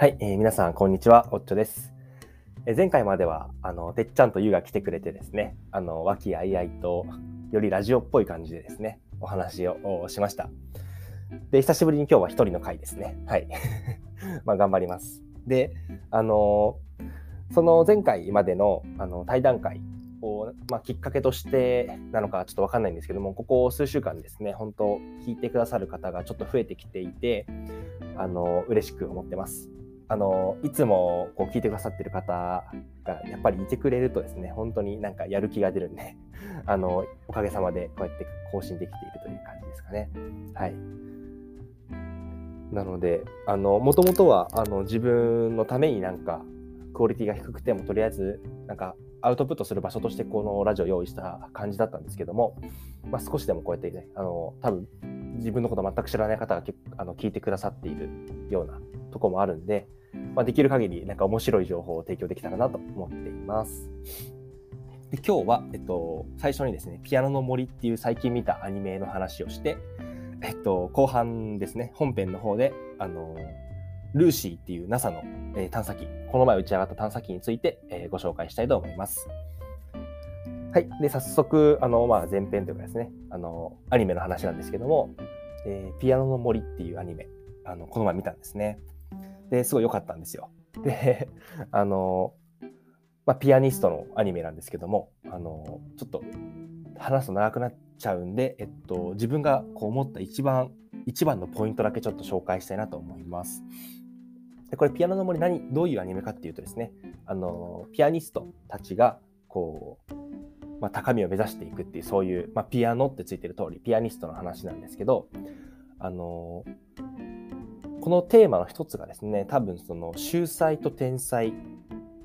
はい、えー、皆さん、こんにちは。おっちょです。えー、前回までは、あの、てっちゃんとゆうが来てくれてですね、あの、和気あいあいと、よりラジオっぽい感じでですね、お話をしました。で、久しぶりに今日は一人の回ですね。はい。まあ、頑張ります。で、あのその前回までのあの対談会を、まあ、きっかけとしてなのかちょっとわかんないんですけども、ここ数週間ですね、本当聞いてくださる方がちょっと増えてきていて、あの嬉しく思ってます。あのいつもこう聞いてくださってる方がやっぱりいてくれるとですね本当になんかやる気が出るんで あのおかげさまでこうやって更新できているという感じですかね。はいなのでもともとはあの自分のためになんかクオリティが低くてもとりあえずなんかアウトプットする場所としてこのラジオを用意した感じだったんですけども、まあ、少しでもこうやってねあの多分自分のこと全く知らない方があの聞いてくださっているようなとこもあるんで、まあ、できる限りなんか面白い情報を提供できたらなと思っています。で今日は、えっと、最初にですね、ピアノの森っていう最近見たアニメの話をして、えっと、後半ですね、本編の方で、あの、ルーシーっていう NASA の、えー、探査機、この前打ち上がった探査機について、えー、ご紹介したいと思います。はい。で、早速、あの、まあ、前編というかですね、あの、アニメの話なんですけども、えー、ピアノの森っていうアニメ、あの、この前見たんですね。で、すごい良かったんですよ。で、あの、まあ、ピアニストのアニメなんですけども、あの、ちょっと話すと長くなっちゃうんで、えっと、自分がこう思った一番、一番のポイントだけちょっと紹介したいなと思います。でこれ、ピアノの森何、どういうアニメかっていうとですね、あの、ピアニストたちが、こう、まあ、高みを目指していくっていう、そういう、まあ、ピアノってついてる通り、ピアニストの話なんですけど、あの、このテーマの一つがですね、多分その秀才と天才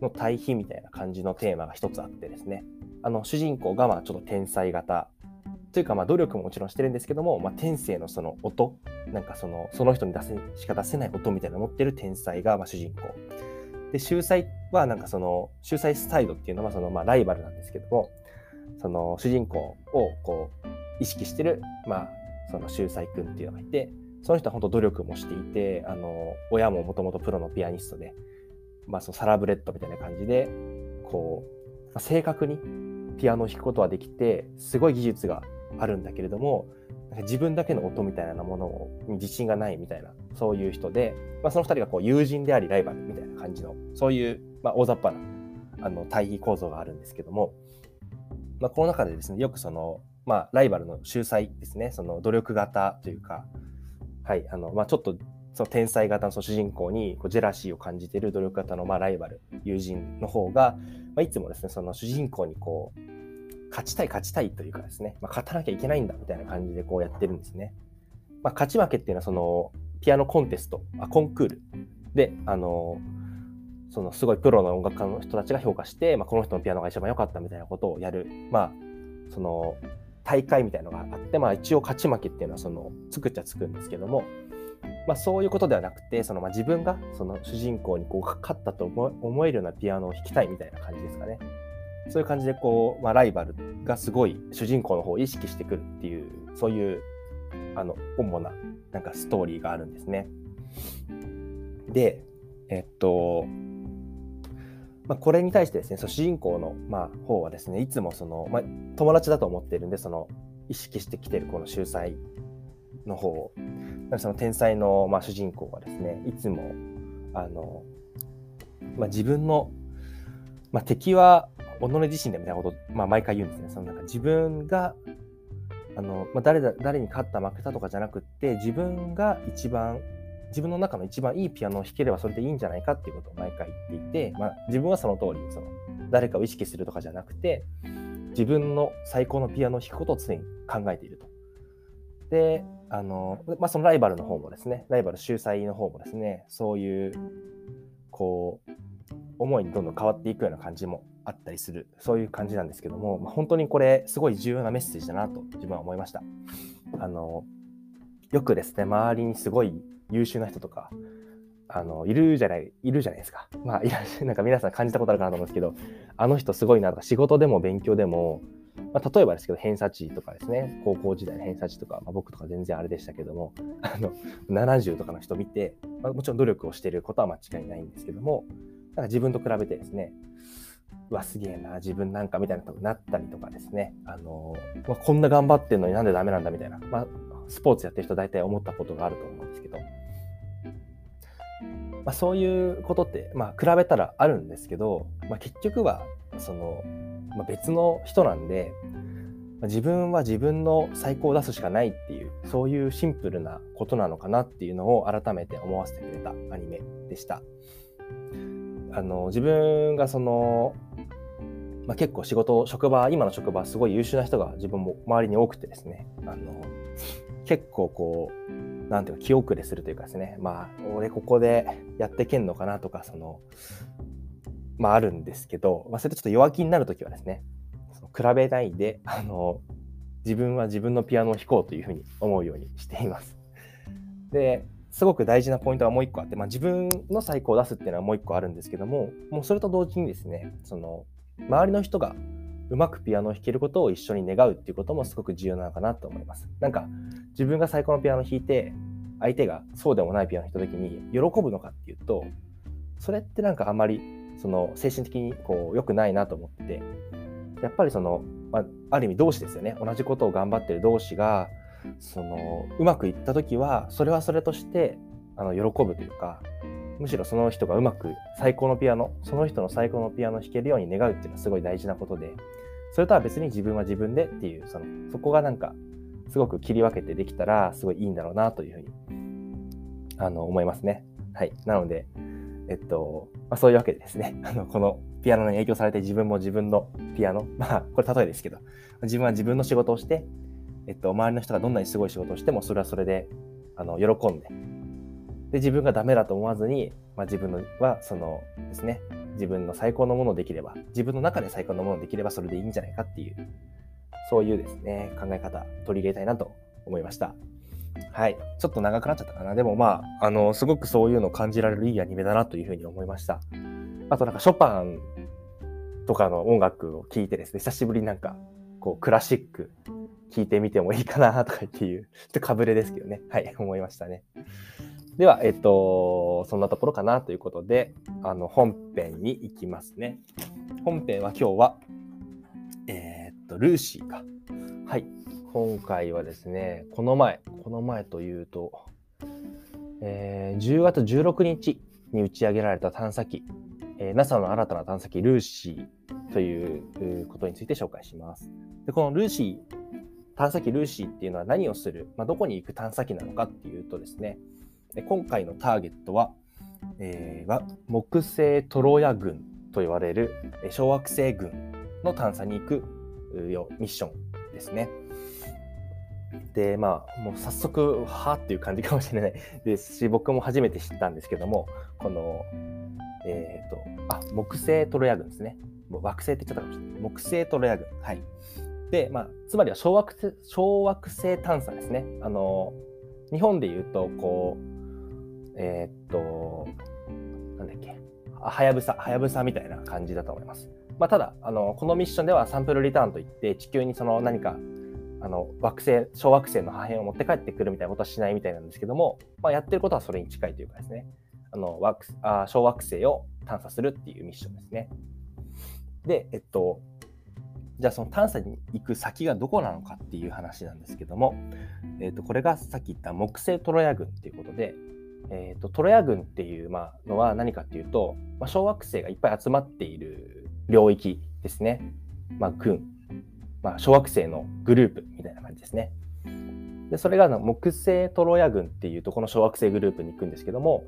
の対比みたいな感じのテーマが一つあってですね、あの主人公がまあちょっと天才型というかまあ努力ももちろんしてるんですけども、まあ、天性のその音、なんかそのその人に出せしか出せない音みたいなのを持ってる天才がまあ主人公。で、秀才はなんかその秀才サイドっていうのはそのまあライバルなんですけども、その主人公をこう意識してる、まあ、その秀才くんっていうのがいて、その人は本当努力もしていて、あの、親ももともとプロのピアニストで、まあそのサラブレッドみたいな感じで、こう、正確にピアノを弾くことはできて、すごい技術があるんだけれども、自分だけの音みたいなものに自信がないみたいな、そういう人で、まあ、その二人がこう友人でありライバルみたいな感じの、そういう、まあ、大雑把なあの対比構造があるんですけども、まあ、この中でですね、よくその、まあ、ライバルの秀才ですね、その努力型というか、はい、あの、まあ、ちょっと、その天才型の主人公にこうジェラシーを感じている努力型のまあライバル、友人の方が、まあ、いつもですね、その主人公にこう、勝ちたい勝ちたいというかですね、まあ、勝たなきゃいけないんだみたいな感じでこうやってるんですね。まあ、勝ち負けっていうのはそのピアノコンテスト、あコンクールで、あのそのすごいプロの音楽家の人たちが評価して、まあ、この人のピアノが一番良かったみたいなことをやる、まあ、その大会みたいなのがあって、まあ、一応勝ち負けっていうのはそのつくっちゃつくんですけども、まあ、そういうことではなくてその、まあ、自分がその主人公にこう勝ったと思えるようなピアノを弾きたいみたいな感じですかね。そういう感じでこう、まあ、ライバルがすごい主人公の方を意識してくるっていうそういうあの主ななんかストーリーがあるんですね。でえっとまあ、これに対してですね、その主人公の、まあ、方はですね、いつもその、まあ、友達だと思ってるんで、その意識してきてるこの秀才の方を、その天才の、まあ、主人公はですね、いつも、あの、まあ、自分の、まあ、敵は己自身でみたいなことを、まあ、毎回言うんですね。そのなんか自分が、あの、まあ、誰だ、誰に勝った負けたとかじゃなくって、自分が一番自分の中の一番いいピアノを弾ければそれでいいんじゃないかっていうことを毎回言っていて、まあ、自分はその通りその誰かを意識するとかじゃなくて自分の最高のピアノを弾くことを常に考えていると。であの、まあ、そのライバルの方もですねライバル秀才の方もですねそういうこう思いにどんどん変わっていくような感じもあったりするそういう感じなんですけども、まあ、本当にこれすごい重要なメッセージだなと自分は思いました。あのよくですね周りにすごい優秀な人とか、あの、いるじゃない、いるじゃないですか。まあ、いらっしゃる、なんか皆さん感じたことあるかなと思うんですけど、あの人すごいなとか、仕事でも勉強でも、まあ、例えばですけど、偏差値とかですね、高校時代の偏差値とか、まあ、僕とか全然あれでしたけども、あの、70とかの人見て、まあ、もちろん努力をしていることは間違いないんですけども、なんか自分と比べてですね、うわ、すげえな、自分なんかみたいなことになったりとかですね、あの、まあ、こんな頑張ってんのになんでダメなんだみたいな、まあ、スポーツやってる人大体思ったことがあると思うんですけど、まあ、そういうことって、まあ、比べたらあるんですけど、まあ、結局は、その、まあ、別の人なんでま、自分は自分の最高を出すしかないっていう、そういうシンプルなことなのかなっていうのを改めて思わせてくれたアニメでした。あの、自分がその、まあ、結構仕事、職場、今の職場、すごい優秀な人が自分も周りに多くてですね、あの、結構こう、なんていうか気遅れするというかですね、まあ、俺ここでやってけんのかなとか、その、まああるんですけど、まあ、それとちょっと弱気になるときはですね、その比べないで、あの、自分は自分のピアノを弾こうというふうに思うようにしています。で、すごく大事なポイントはもう一個あって、まあ、自分の最高を出すっていうのはもう一個あるんですけども、もうそれと同時にですね、その、周りの人がうまくピアノを弾けることを一緒に願うっていうこともすごく重要なのかなと思います。なんか、自分が最高のピアノを弾いて、相手がそうでもないピアノを弾いた時に喜ぶのかっていうと、それってなんかあんまりその精神的にこう良くないなと思ってやっぱりその、まあ、ある意味同士ですよね同じことを頑張ってる同士がそのうまくいった時はそれはそれとしてあの喜ぶというかむしろその人がうまく最高のピアノその人の最高のピアノを弾けるように願うっていうのはすごい大事なことでそれとは別に自分は自分でっていうそのそこがなんかすごく切り分けてできたらすごいいいんだろうなというふうにあの思いますね。はい。なので、えっと、まあ、そういうわけでですね、あの、このピアノに影響されて自分も自分のピアノ、まあ、これ例えですけど、自分は自分の仕事をして、えっと、周りの人がどんなにすごい仕事をしても、それはそれで、あの、喜んで、で、自分がダメだと思わずに、まあ、自分のは、そのですね、自分の最高のものできれば、自分の中で最高のものできればそれでいいんじゃないかっていう、そういうですね、考え方、取り入れたいなと思いました。はい。ちょっと長くなっちゃったかな。でもまあ、あの、すごくそういうのを感じられるいいアニメだなというふうに思いました。あとなんかショパンとかの音楽を聴いてですね、久しぶりになんか、こう、クラシック聴いてみてもいいかなとかっていう、ちょっとかぶれですけどね。はい、思いましたね。では、えっと、そんなところかなということで、あの、本編に行きますね。本編は今日は、えー、っと、ルーシーか。はい。今回はですね、この前、この前というと、えー、10月16日に打ち上げられた探査機、えー、NASA の新たな探査機ルーシーということについて紹介します。でこのルーシー、探査機ルーシーっていうのは何をする、まあ、どこに行く探査機なのかっていうとですね、で今回のターゲットは、えー、木星トロヤ群と言われる小惑星群の探査に行くミッションですね。で、まあ、もう早速、はっていう感じかもしれない ですし、僕も初めて知ったんですけども、この、えっ、ー、と、あ、木星トロヤ群ですね。もう惑星って言っちゃったかもしれない。木星トロヤ群。はい。で、まあ、つまりは小惑星、小惑星探査ですね。あの、日本で言うと、こう、えっ、と、なんだっけ、はやぶさ、はやぶさみたいな感じだと思います。まあ、ただ、あの、このミッションではサンプルリターンといって、地球にその何かあの惑星小惑星の破片を持って帰ってくるみたいなことはしないみたいなんですけども、まあ、やってることはそれに近いというかですねあの惑あ小惑星を探査するっていうミッションですね。で、えっと、じゃあその探査に行く先がどこなのかっていう話なんですけども、えっと、これがさっき言った木星トロヤ群っていうことで、えっと、トロヤ群っていう、まあ、のは何かっていうと、まあ、小惑星がいっぱい集まっている領域ですね。まあ、群まあ、小惑星のグループみたいな感じですね。でそれが木星トロヤ群っていうとこの小惑星グループに行くんですけども、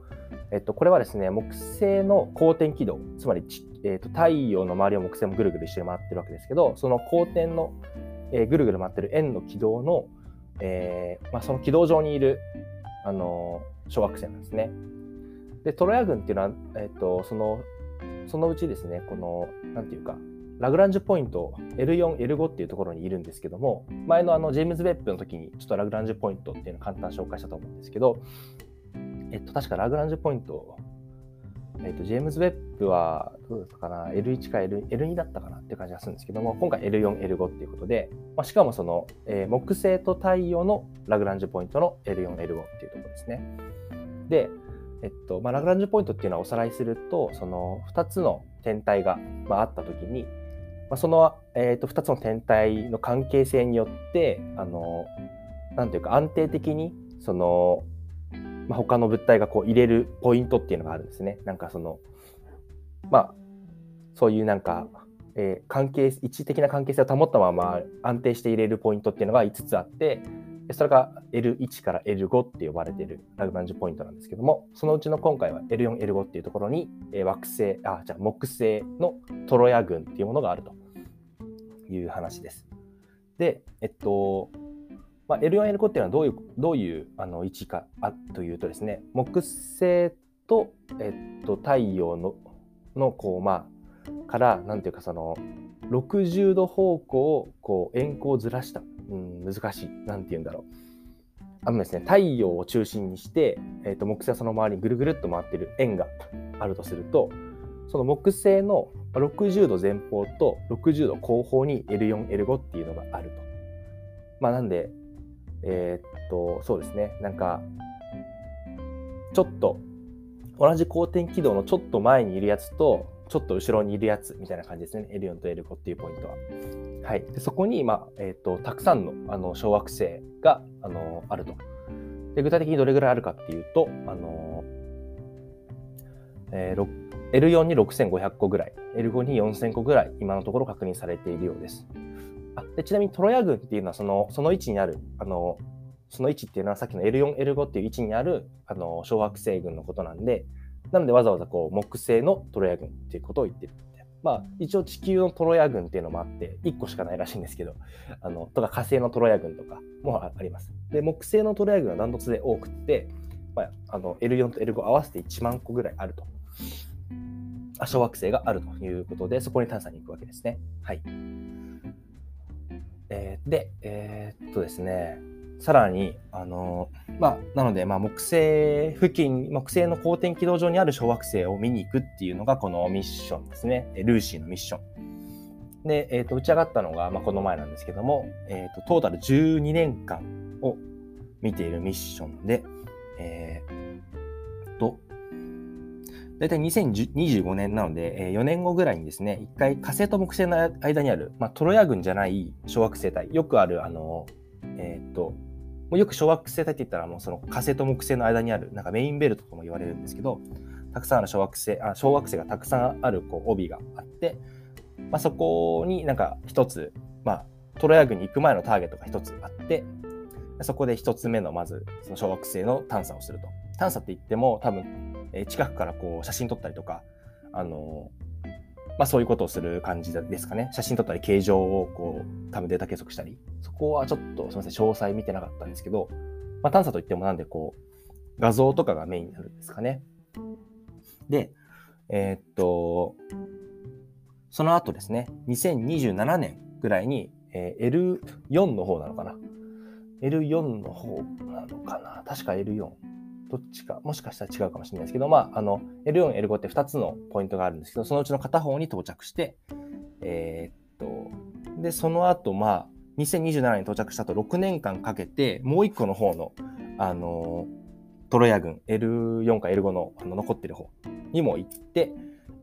えっと、これはですね木星の公転軌道つまり、えっと、太陽の周りを木星もぐるぐる一緒に回ってるわけですけどその公転の、えー、ぐるぐる回ってる円の軌道の、えーまあ、その軌道上にいる、あのー、小惑星なんですね。でトロヤ群っていうのは、えっと、そのそのうちですねこのなんていうかラグランジュポイント L4、L5 っていうところにいるんですけども、前のあのジェームズ・ウェッブの時にちょっとラグランジュポイントっていうのを簡単紹介したと思うんですけど、えっと、確かラグランジュポイント、えっと、ジェームズ・ウェッブはどうだったかな、L1 か L L2 だったかな？っていう感じがするんですけども、今回 L4、L5 っていうことで、まあ、しかもその、えー、木星と太陽のラグランジュポイントの L4、L5 っていうところですね。で、えっとまあ、ラグランジュポイントっていうのはおさらいするとその2つの天体が、まあ、あった時に、まあ、その、えー、と2つの天体の関係性によってあのなんていうか安定的にその、まあ、他の物体がこう入れるポイントっていうのがあるんですね。なんかそのまあそういうなんか、えー、関係一時的な関係性を保ったまま安定して入れるポイントっていうのが5つあってそれが L1 から L5 って呼ばれてるラグランジュポイントなんですけども、そのうちの今回は L4、L5 っていうところに、えー、惑星、あ、じゃあ木星のトロヤ群っていうものがあるという話です。で、えっと、まあ、L4、L5 っていうのはどういうどういうあの位置かあというとですね、木星と、えっと、太陽ののこう、まあ、から、なんていうかその、60度方向をこう円光ずらしたうん、難しい。なんて言うんだろう。あのですね、太陽を中心にして、えーと、木星はその周りにぐるぐるっと回ってる円があるとすると、その木星の60度前方と60度後方に L4、L5 っていうのがあると。まあなんで、えー、っと、そうですね、なんか、ちょっと同じ公転軌道のちょっと前にいるやつと、ちょっと後ろにいるやつみたいな感じですね。L4 と L5 っていうポイントは。はい、でそこに、まあえーと、たくさんのあの小惑星があのあるとで。具体的にどれぐらいあるかっていうと、あのえー、L4 に6500個ぐらい、L5 に4000個ぐらい、今のところ確認されているようです。あでちなみにトロヤ群っていうのはそのその位置にある、あのその位置っていうのはさっきの L4、L5 っていう位置にあるあの小惑星群のことなんで、なのでわざわざこう木星のトロヤ群っていうことを言ってる。まあ、一応地球のトロヤ群っていうのもあって、1個しかないらしいんですけど、あのとか火星のトロヤ群とかもあります。で、木星のトロヤ群はダントツで多くて、まあ、あの L4 と L5 合わせて1万個ぐらいあると。小惑星があるということで、そこに探査に行くわけですね。はい。えー、で、えー、っとですね、さらに、あのまあ、なので、まあ、木星付近、木星の公転軌道上にある小惑星を見に行くっていうのがこのミッションですね。ルーシーのミッション。で、えっ、ー、と、打ち上がったのが、まあ、この前なんですけども、えっ、ー、と、トータル12年間を見ているミッションで、えー、大体2025年なので、えー、4年後ぐらいにですね、一回火星と木星の間にある、まあ、トロヤ群じゃない小惑星帯、よくある、あの、えっ、と、もうよく小惑星帯って言ったらもうその火星と木星の間にあるなんかメインベルトとも言われるんですけどたくさんある小惑星あ小惑星がたくさんあるこう帯があって、まあ、そこになんか一つ、まあ、トロヤ群に行く前のターゲットが一つあってそこで一つ目のまずその小惑星の探査をすると。探査って言っても多分、え近くからこう写真撮ったりとかあのまあ、そういうことをする感じですかね。写真撮ったり、形状をこう、多分データ計測したり。そこはちょっと、すみません、詳細見てなかったんですけど、まあ、探査といってもなんでこう、画像とかがメインになるんですかね。で、えー、っと、その後ですね、2027年ぐらいに、えー、L4 の方なのかな。L4 の方なのかな。確か L4。どっちか、もしかしたら違うかもしれないですけど、まあ、あの、L4、L5 って2つのポイントがあるんですけど、そのうちの片方に到着して、えー、っと、で、その後、まあ、2027年に到着したと6年間かけて、もう1個の方の、あの、トロヤ軍、L4 か L5 のあの残ってる方にも行って、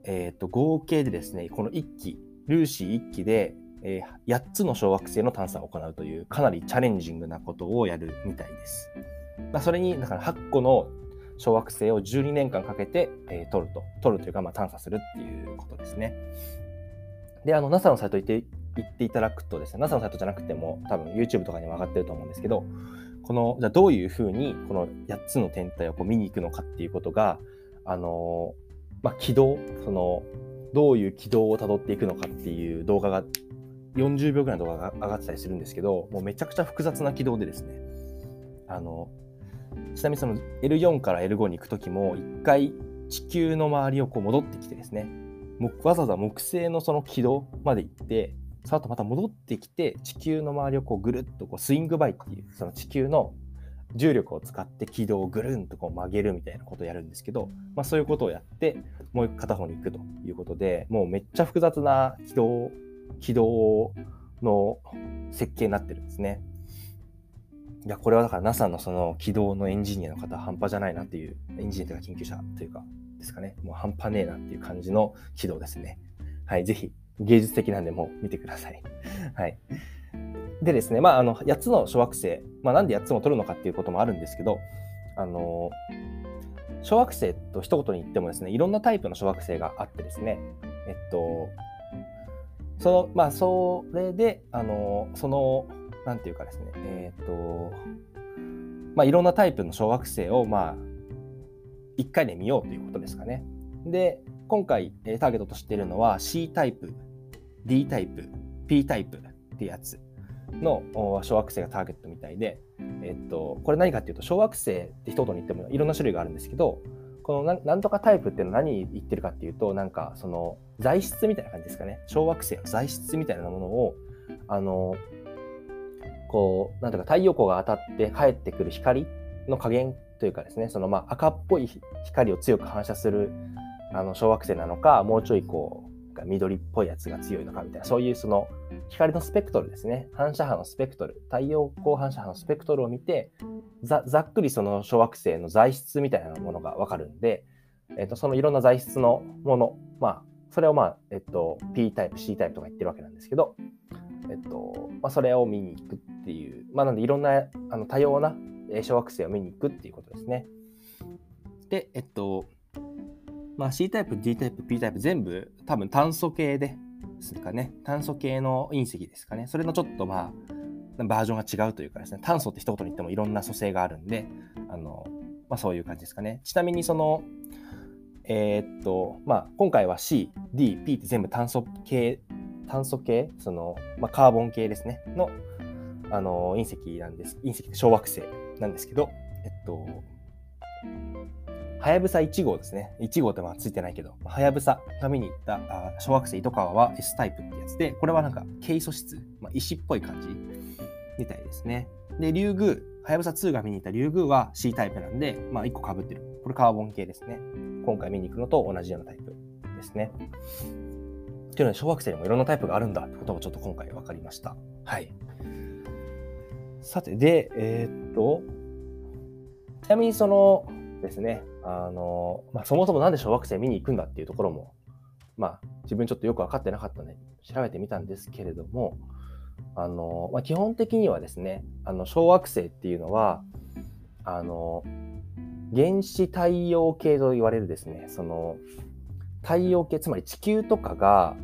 えー、っと、合計でですね、この1機、ルーシー1機で、えー、8つの小惑星の探査を行うという、かなりチャレンジングなことをやるみたいです。まあ、それに、だから8個の小惑星を12年間かけて、えー、取ると。取るというか、まあ、探査するっていうことですね。で、あの、NASA のサイト行って行っていただくとですね、NASA のサイトじゃなくても、多分 YouTube とかにも上がってると思うんですけど、この、じゃどういうふうに、この8つの天体をこう見に行くのかっていうことが、あのまあ、軌道、その、どういう軌道をたどっていくのかっていう動画が、40秒ぐらいの動画が上がってたりするんですけど、もうめちゃくちゃ複雑な軌道でですね、あの、ちなみにその L4 から L5 に行く時も一回地球の周りをこう戻ってきてですねわざわざ木星のその軌道まで行ってその後また戻ってきて地球の周りをこうぐるっとこうスイングバイっていうその地球の重力を使って軌道をぐるんとこう曲げるみたいなことをやるんですけど、まあ、そういうことをやってもう片方に行くということでもうめっちゃ複雑な軌道軌道の設計になってるんですね。いや、これはだから NASA のその軌道のエンジニアの方、半端じゃないなっていう、エンジニアというか研究者というか、ですかね。もう半端ねえなっていう感じの軌道ですね。はい、ぜひ、芸術的なんでもう見てください。はい。でですね、まあ、あの、8つの小惑星、まあ、なんで8つも取るのかっていうこともあるんですけど、あの、小惑星と一言に言ってもですね、いろんなタイプの小惑星があってですね、えっと、その、まあ、それで、あの、その、なんていうかですね、えっと、まあ、いろんなタイプの小惑星を、まあ、1回で見ようということですかね。で、今回、えターゲットとしているのは C タイプ、D タイプ、P タイプってやつの小惑星がターゲットみたいで、えっと、これ何かっていうと、小惑星って一言に言ってもいろんな種類があるんですけど、このなんとかタイプっていうのは何言ってるかっていうと、なんかその材質みたいな感じですかね。小惑星の材質みたいなものを、あの、こう、なんとか太陽光が当たって帰ってくる光の加減というかですね、そのまあ赤っぽい光を強く反射するあの小惑星なのか、もうちょいこう、緑っぽいやつが強いのかみたいな、そういうその光のスペクトルですね。反射波のスペクトル、太陽光反射波のスペクトルを見て、ざざっくりその小惑星の材質みたいなものがわかるんで、えっと、そのいろんな材質のもの、まあ、それをまあ、えっと、P タイプ、C タイプとか言ってるわけなんですけど、えっと、まあ、それを見に行くっていう、まあ、なんでいろんなあの多様な小惑星を見に行くっていうことですね。で、えっと、まあ、C タイプ、D タイプ、P タイプ全部多分炭素系ですかね。炭素系の隕石ですかね。それのちょっとまあ、バージョンが違うというかですね、炭素って一言に言ってもいろんな組成があるんで、あの、まあそういう感じですかね。ちなみにその、えー、っと、まあ今回は C、D、P って全部炭素系、炭素系、その、まあカーボン系ですね、の、あの、隕石なんです。隕石小惑星なんですけど、えっと、はやぶさ1号ですね。1号ってまあついてないけど、はやぶさが見に行ったあ小惑星糸川は S タイプってやつで、これはなんか軽素質、まあ、石っぽい感じみたいですね。で、竜宮、はやぶさ2が見に行った竜宮は C タイプなんで、まあ1個被ってる。これカーボン系ですね。今回見に行くのと同じようなタイプですね。っていうので、小惑星にもいろんなタイプがあるんだってことがちょっと今回分かりました。はい。さて、で、えー、っと、ちなみにそのですね、あの、まあ、そもそもなんで小惑星見に行くんだっていうところも、まあ、自分ちょっとよく分かってなかったので、調べてみたんですけれども、あの、まあ、基本的にはですね、あの、小惑星っていうのは、あの、原始太陽系と言われるですね、その、太陽系、つまり地球とかが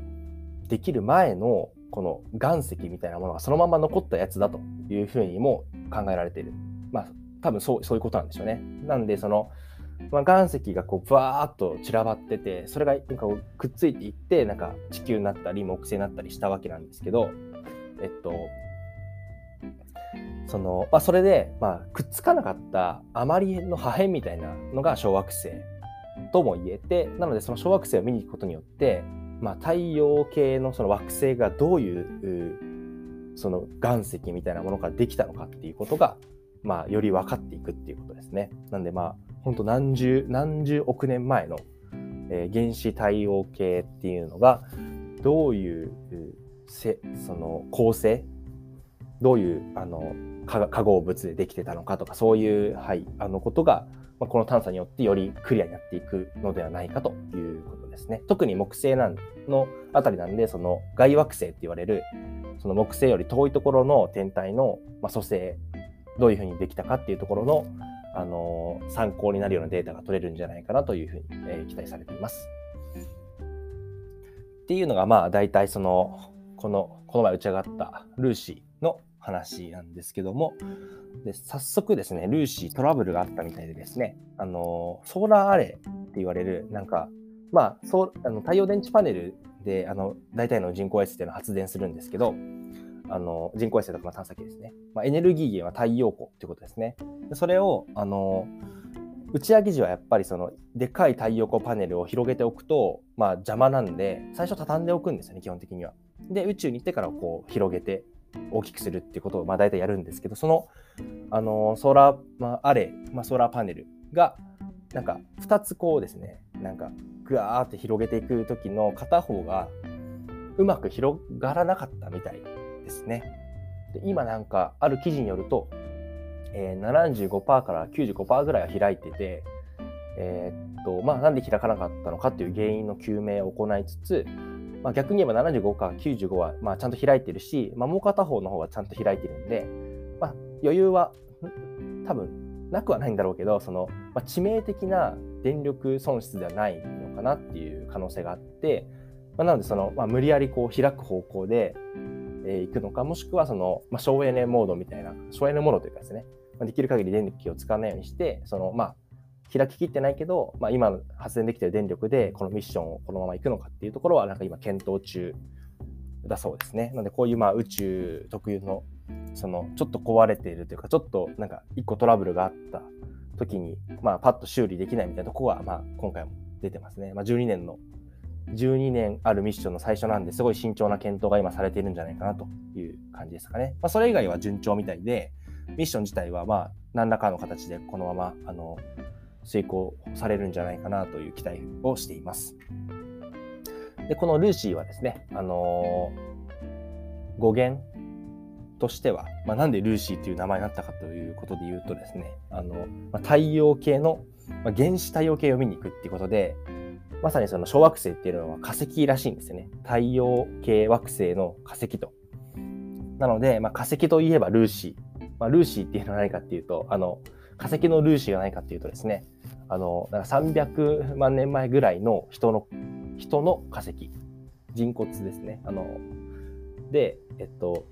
できる前のこの岩石みたいなものがそのまま残ったやつだというふうにも考えられている。まあ、多分そうそういうことなんでしょうね。なんで、その、まあ、岩石がこう、バーっと散らばってて、それがなんかくっついていって、なんか地球になったり、木星になったりしたわけなんですけど、えっと、その、まあ、それで、まあ、くっつかなかった余りの破片みたいなのが小惑星とも言えて、なのでその小惑星を見に行くことによって、まあ、太陽系のその惑星がどういうその岩石みたいなものからできたのかっていうことが、まあ、より分かっていくっていうことですね。なんでまあ本当何十何十億年前の、えー、原始太陽系っていうのがどういうせその構成どういうあの化合物でできてたのかとかそういう、はい、あのことが、まあ、この探査によってよりクリアになっていくのではないかということですね。特に木星なんのあたりなんでその外惑星って言われるその木星より遠いところの天体の、まあ、組成どういうふうにできたかっていうところのあの参考になるようなデータが取れるんじゃないかなというふうに、えー、期待されています。っていうのがまあ大体そのこのこの前打ち上がったルーシー話なんですけどもで早速ですねルーシートラブルがあったみたいでですねあのソーラーアレイって言われるなんかまあそうあの太陽電池パネルであの大体の人工衛星っていうのは発電するんですけどあの人工衛星とか探査機ですね。まあ、エネルギー源は太陽光ということですね。でそれをあの打ち上げ時はやっぱりそのでかい太陽光パネルを広げておくと、まあ、邪魔なんで最初畳んでおくんですよね基本的には。で宇宙に行ってからこう広げて大きくするっていうことをまあ大体やるんですけどそのあのソーラー、まあ、アレイ、まあ、ソーラーパネルがなんか2つこうですねなんかぐわーって広げていく時の片方がうまく広がらなかったみたいですね。で今なんかある記事によるとえー、75%から95%ぐらいは開いてて、えー、っとまあ、なんで開かなかったのかっていう原因の究明を行いつつ、まあ、逆に言えば75か95はまあちゃんと開いてるし、まあ、もう片方の方はちゃんと開いてるんで、まあ、余裕は多分なくはないんだろうけどその、まあ、致命的な電力損失ではないのかなっていう可能性があって、まあ、なのでその、まあ、無理やりこう開く方向で、えー、行くのかもしくはその、まあ、省エネモードみたいな省エネモードというかですね、まあ、できる限り電気を使わないようにしてそのまあ開ききってないけど、まあ、今発電できてる電力でこのミッションをこのまま行くのかっていうところはなんか今検討中だそうですね。なのでこういうまあ宇宙特有のそのちょっと壊れているというかちょっとなんか一個トラブルがあった時にまあパッと修理できないみたいなとこはまあ今回も出てますね。まあ、12年の12年あるミッションの最初なんですごい慎重な検討が今されているんじゃないかなという感じですかね。まあ、それ以外は順調みたいでミッション自体はまあ何らかの形でこのままあの遂行されるんじゃないかなという期待をしています。で、このルーシーはですね、あのー、語源としては、まあ、なんでルーシーという名前になったかということで言うとですね、あの、まあ、太陽系の、まあ、原始太陽系を見に行くっていうことで、まさにその小惑星っていうのは化石らしいんですよね。太陽系惑星の化石と。なので、まあ、化石といえばルーシー。まあ、ルーシーっていうのは何かっていうと、あの、化石のルーシーが何かっていうとですね、あの、なんか300万年前ぐらいの人の、人の化石、人骨ですね。あの、で、えっと、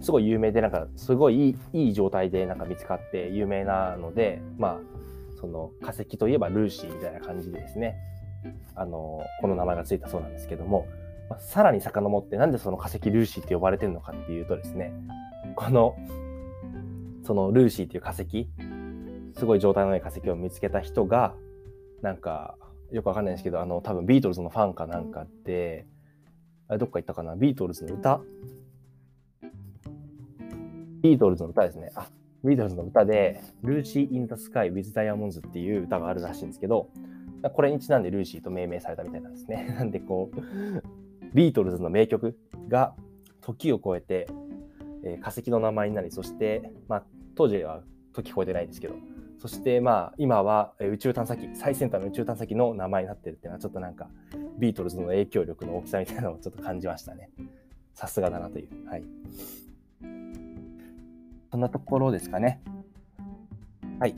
すごい有名で、なんか、すごいいいいい状態でなんか見つかって有名なので、まあ、その化石といえばルーシーみたいな感じでですね、あの、この名前がついたそうなんですけども、まあ、さらに遡ってなんでその化石ルーシーって呼ばれてるのかっていうとですね、この、そのルーシーっていう化石、すごい状態のいい化石を見つけた人が、なんか、よくわかんないんですけど、あの、多分ビートルズのファンかなんかで、あれどっか行ったかな？ビートルズの歌？ビートルズの歌ですね。あ、ビートルズの歌で、 Lucy in the Sky with Diamonds っていう歌があるらしいんですけど、これにちなんでルーシーと命名されたみたいなんですね。なんでこう、ビートルズの名曲が時を超えて、えー、化石の名前になり、そして、まあ、当時は時超えてないですけど、そしてまあ今は宇宙探査機最先端の宇宙探査機の名前になってるっていうのはちょっとなんかビートルズの影響力の大きさみたいなのをちょっと感じましたね。さすがだなという。はい。そんなところですかね。はい。ち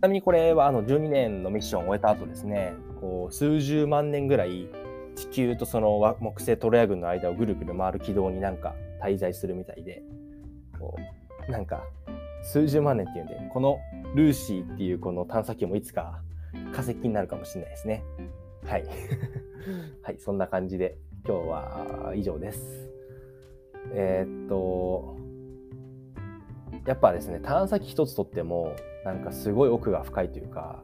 なみにこれはあの12年のミッションを終えた後ですね、こう数十万年ぐらい地球とその木星トロヤ群の間をぐるぐる回る軌道になんか滞在するみたいで、こうなんか数十万年っていうんで、このルーシーっていうこの探査機もいつか化石になるかもしれないですね。はい。はい、そんな感じで今日は以上です。えー、っと、やっぱですね、探査機一つとっても、なんかすごい奥が深いというか、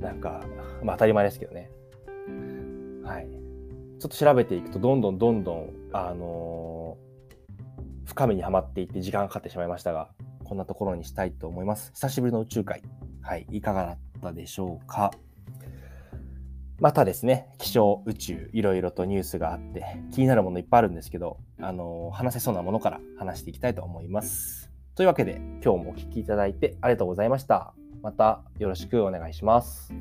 なんか、まあ当たり前ですけどね。はい。ちょっと調べていくと、どんどんどんどん、あのー、深みにはまっていって時間がかかってしまいましたが、こんなところにしたいと思います。久しぶりの宇宙会。はい、いかがだったでしょうか？またですね、気象、宇宙、いろいろとニュースがあって、気になるものいっぱいあるんですけど、あの話せそうなものから話していきたいと思います。というわけで、今日もお聴きいただいてありがとうございました。またよろしくお願いします。